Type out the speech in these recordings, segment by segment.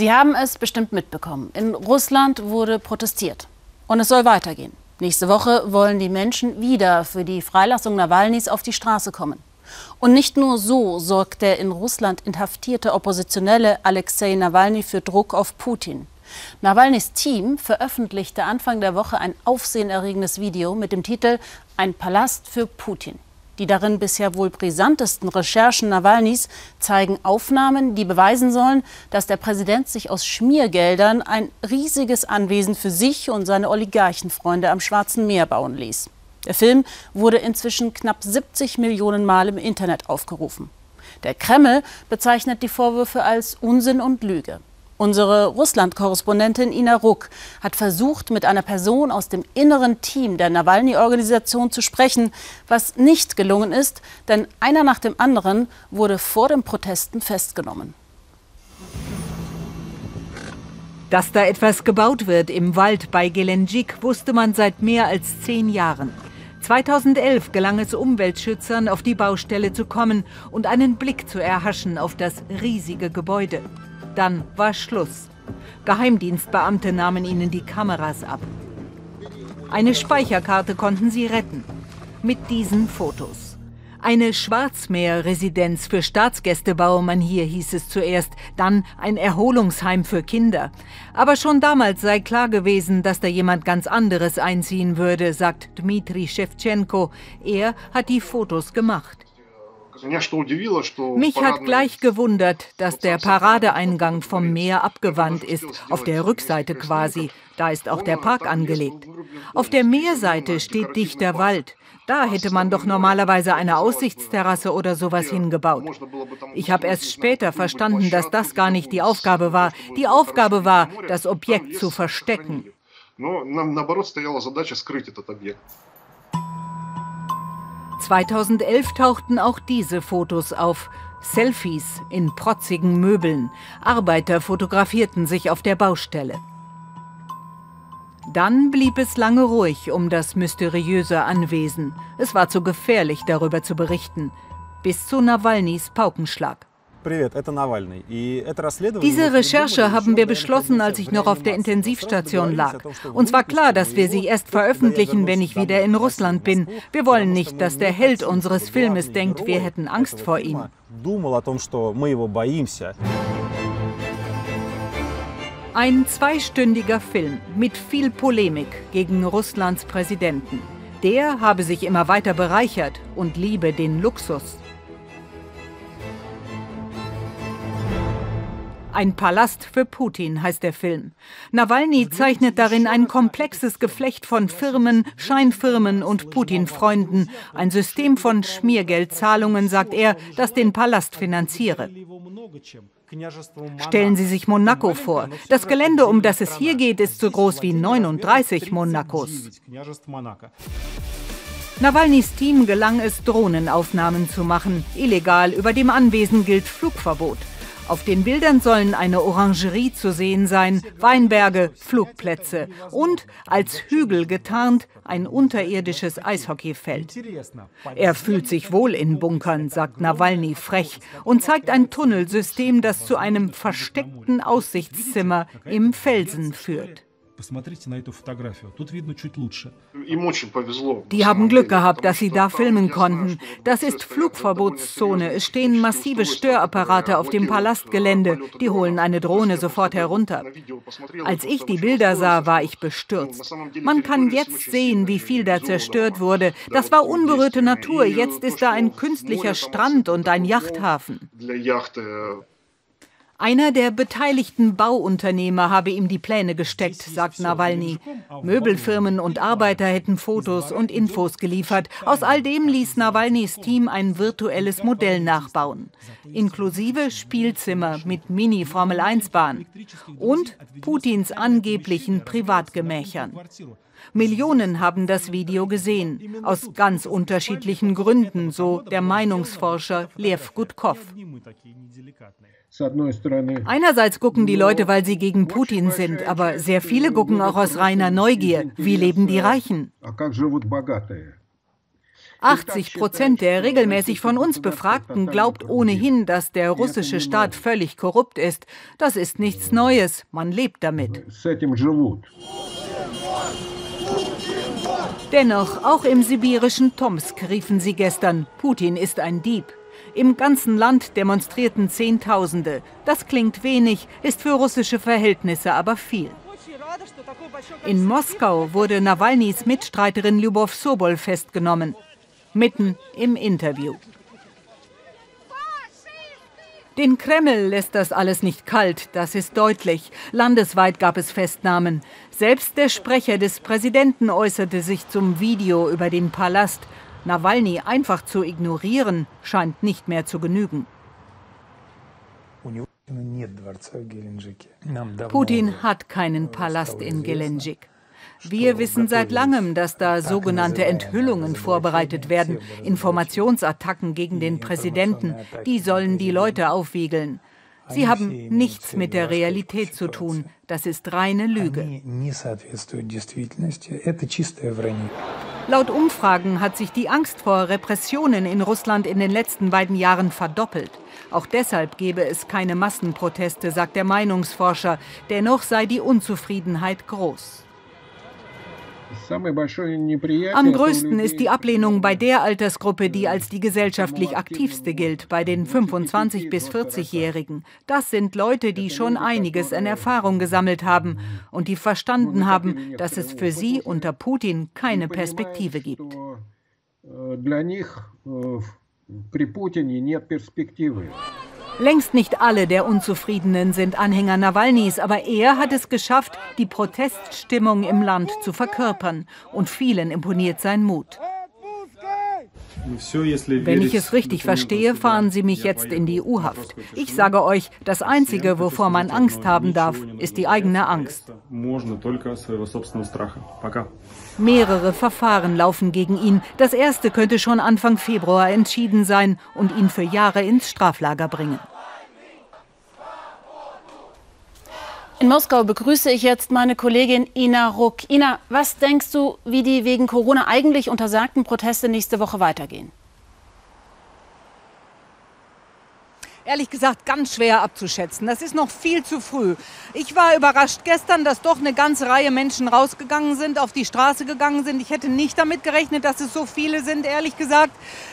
Sie haben es bestimmt mitbekommen. In Russland wurde protestiert. Und es soll weitergehen. Nächste Woche wollen die Menschen wieder für die Freilassung Nawalnys auf die Straße kommen. Und nicht nur so sorgt der in Russland inhaftierte Oppositionelle Alexei Nawalny für Druck auf Putin. Nawalnys Team veröffentlichte Anfang der Woche ein aufsehenerregendes Video mit dem Titel Ein Palast für Putin. Die darin bisher wohl brisantesten Recherchen Nawalnys zeigen Aufnahmen, die beweisen sollen, dass der Präsident sich aus Schmiergeldern ein riesiges Anwesen für sich und seine Oligarchenfreunde am Schwarzen Meer bauen ließ. Der Film wurde inzwischen knapp 70 Millionen Mal im Internet aufgerufen. Der Kreml bezeichnet die Vorwürfe als Unsinn und Lüge. Unsere Russland-Korrespondentin Ina Ruck hat versucht, mit einer Person aus dem inneren Team der Nawalny-Organisation zu sprechen, was nicht gelungen ist, denn einer nach dem anderen wurde vor den Protesten festgenommen. Dass da etwas gebaut wird im Wald bei Gelenjik, wusste man seit mehr als zehn Jahren. 2011 gelang es Umweltschützern, auf die Baustelle zu kommen und einen Blick zu erhaschen auf das riesige Gebäude. Dann war Schluss. Geheimdienstbeamte nahmen ihnen die Kameras ab. Eine Speicherkarte konnten sie retten. Mit diesen Fotos. Eine Schwarzmeer-Residenz für Staatsgäste baue man hier, hieß es zuerst, dann ein Erholungsheim für Kinder. Aber schon damals sei klar gewesen, dass da jemand ganz anderes einziehen würde, sagt Dmitri Shevchenko. Er hat die Fotos gemacht. Mich hat gleich gewundert, dass der Paradeeingang vom Meer abgewandt ist, auf der Rückseite quasi. Da ist auch der Park angelegt. Auf der Meerseite steht dichter Wald. Da hätte man doch normalerweise eine Aussichtsterrasse oder sowas hingebaut. Ich habe erst später verstanden, dass das gar nicht die Aufgabe war. Die Aufgabe war, das Objekt zu verstecken. 2011 tauchten auch diese Fotos auf. Selfies in protzigen Möbeln. Arbeiter fotografierten sich auf der Baustelle. Dann blieb es lange ruhig um das mysteriöse Anwesen. Es war zu gefährlich, darüber zu berichten. Bis zu Nawalnys Paukenschlag. Diese Recherche haben wir beschlossen, als ich noch auf der Intensivstation lag. Uns war klar, dass wir sie erst veröffentlichen, wenn ich wieder in Russland bin. Wir wollen nicht, dass der Held unseres Filmes denkt, wir hätten Angst vor ihm. Ein zweistündiger Film mit viel Polemik gegen Russlands Präsidenten. Der habe sich immer weiter bereichert und liebe den Luxus. Ein Palast für Putin heißt der Film. Nawalny zeichnet darin ein komplexes Geflecht von Firmen, Scheinfirmen und Putin-Freunden. Ein System von Schmiergeldzahlungen, sagt er, das den Palast finanziere. Stellen Sie sich Monaco vor. Das Gelände, um das es hier geht, ist so groß wie 39 Monacos. Nawalnys Team gelang es, Drohnenaufnahmen zu machen. Illegal, über dem Anwesen gilt Flugverbot. Auf den Bildern sollen eine Orangerie zu sehen sein, Weinberge, Flugplätze und als Hügel getarnt ein unterirdisches Eishockeyfeld. Er fühlt sich wohl in Bunkern, sagt Nawalny frech und zeigt ein Tunnelsystem, das zu einem versteckten Aussichtszimmer im Felsen führt. Die haben Glück gehabt, dass sie da filmen konnten. Das ist Flugverbotszone. Es stehen massive Störapparate auf dem Palastgelände. Die holen eine Drohne sofort herunter. Als ich die Bilder sah, war ich bestürzt. Man kann jetzt sehen, wie viel da zerstört wurde. Das war unberührte Natur. Jetzt ist da ein künstlicher Strand und ein Yachthafen. Einer der beteiligten Bauunternehmer habe ihm die Pläne gesteckt, sagt Nawalny. Möbelfirmen und Arbeiter hätten Fotos und Infos geliefert. Aus all dem ließ Nawalnys Team ein virtuelles Modell nachbauen. Inklusive Spielzimmer mit Mini-Formel-1-Bahn und Putins angeblichen Privatgemächern. Millionen haben das Video gesehen, aus ganz unterschiedlichen Gründen, so der Meinungsforscher Lev Gutkov. Einerseits gucken die Leute, weil sie gegen Putin sind, aber sehr viele gucken auch aus reiner Neugier. Wie leben die Reichen? 80 Prozent der regelmäßig von uns Befragten glaubt ohnehin, dass der russische Staat völlig korrupt ist. Das ist nichts Neues. Man lebt damit. Dennoch, auch im sibirischen Tomsk riefen sie gestern, Putin ist ein Dieb. Im ganzen Land demonstrierten Zehntausende. Das klingt wenig, ist für russische Verhältnisse aber viel. In Moskau wurde Nawalnys Mitstreiterin Lyubov Sobol festgenommen. Mitten im Interview. Den Kreml lässt das alles nicht kalt, das ist deutlich. Landesweit gab es Festnahmen. Selbst der Sprecher des Präsidenten äußerte sich zum Video über den Palast. Nawalny einfach zu ignorieren, scheint nicht mehr zu genügen. Putin hat keinen Palast in Gelendzhik. Wir wissen seit langem, dass da sogenannte Enthüllungen vorbereitet werden, Informationsattacken gegen den Präsidenten. Die sollen die Leute aufwiegeln. Sie haben nichts mit der Realität zu tun. Das ist reine Lüge. Laut Umfragen hat sich die Angst vor Repressionen in Russland in den letzten beiden Jahren verdoppelt. Auch deshalb gebe es keine Massenproteste, sagt der Meinungsforscher. Dennoch sei die Unzufriedenheit groß. Am größten ist die Ablehnung bei der Altersgruppe, die als die gesellschaftlich aktivste gilt, bei den 25 bis 40-Jährigen. Das sind Leute, die schon einiges an Erfahrung gesammelt haben und die verstanden haben, dass es für sie unter Putin keine Perspektive gibt. Längst nicht alle der Unzufriedenen sind Anhänger Nawalnys, aber er hat es geschafft, die Proteststimmung im Land zu verkörpern. Und vielen imponiert sein Mut. Wenn ich es richtig verstehe, fahren Sie mich jetzt in die U-Haft. Ich sage euch, das Einzige, wovor man Angst haben darf, ist die eigene Angst. Mehrere Verfahren laufen gegen ihn. Das erste könnte schon Anfang Februar entschieden sein und ihn für Jahre ins Straflager bringen. In Moskau begrüße ich jetzt meine Kollegin Ina Ruck. Ina, was denkst du, wie die wegen Corona eigentlich untersagten Proteste nächste Woche weitergehen? ehrlich gesagt ganz schwer abzuschätzen. Das ist noch viel zu früh. Ich war überrascht gestern, dass doch eine ganze Reihe Menschen rausgegangen sind, auf die Straße gegangen sind. Ich hätte nicht damit gerechnet, dass es so viele sind, ehrlich gesagt.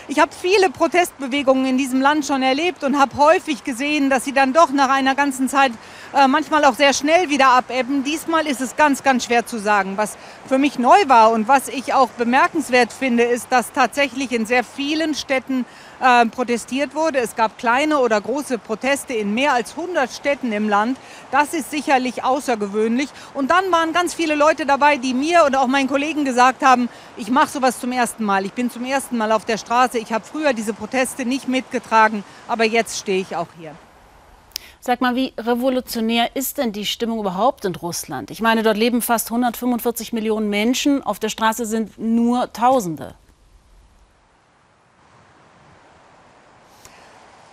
Ich habe viele Protestbewegungen in diesem Land schon erlebt und habe häufig gesehen, dass sie dann doch nach einer ganzen Zeit äh, manchmal auch sehr schnell wieder abebben. Diesmal ist es ganz, ganz schwer zu sagen. Was für mich neu war und was ich auch bemerkenswert finde, ist, dass tatsächlich in sehr vielen Städten äh, protestiert wurde. Es gab kleine oder große Proteste in mehr als 100 Städten im Land. Das ist sicherlich außergewöhnlich. Und dann waren ganz viele Leute dabei, die mir und auch meinen Kollegen gesagt haben, ich mache sowas zum ersten Mal. Ich bin zum ersten Mal auf der Straße. Ich habe früher diese Proteste nicht mitgetragen, aber jetzt stehe ich auch hier. Sag mal, wie revolutionär ist denn die Stimmung überhaupt in Russland? Ich meine, dort leben fast 145 Millionen Menschen, auf der Straße sind nur Tausende.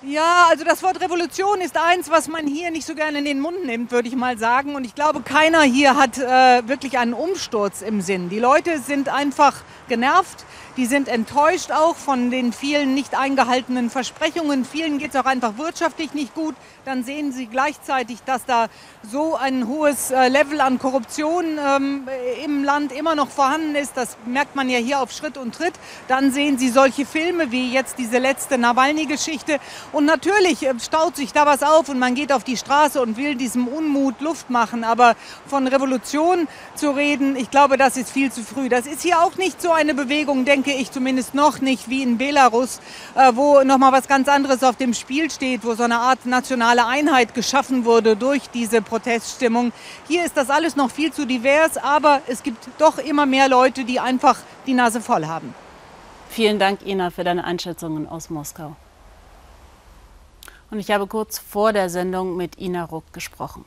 Ja, also das Wort Revolution ist eins, was man hier nicht so gerne in den Mund nimmt, würde ich mal sagen. Und ich glaube, keiner hier hat äh, wirklich einen Umsturz im Sinn. Die Leute sind einfach genervt. Die sind enttäuscht auch von den vielen nicht eingehaltenen Versprechungen. Vielen geht es auch einfach wirtschaftlich nicht gut. Dann sehen sie gleichzeitig, dass da so ein hohes äh, Level an Korruption ähm, im Land immer noch vorhanden ist. Das merkt man ja hier auf Schritt und Tritt. Dann sehen sie solche Filme wie jetzt diese letzte Nawalny-Geschichte. Und natürlich äh, staut sich da was auf und man geht auf die Straße und will diesem Unmut Luft machen. Aber von Revolution zu reden, ich glaube, das ist viel zu früh. Das ist hier auch nicht so eine Bewegung, denke ich zumindest noch nicht, wie in Belarus, äh, wo nochmal was ganz anderes auf dem Spiel steht, wo so eine Art nationale Einheit geschaffen wurde durch diese Proteststimmung. Hier ist das alles noch viel zu divers, aber es gibt doch immer mehr Leute, die einfach die Nase voll haben. Vielen Dank, Ina, für deine Einschätzungen aus Moskau. Und ich habe kurz vor der Sendung mit Ina Ruck gesprochen.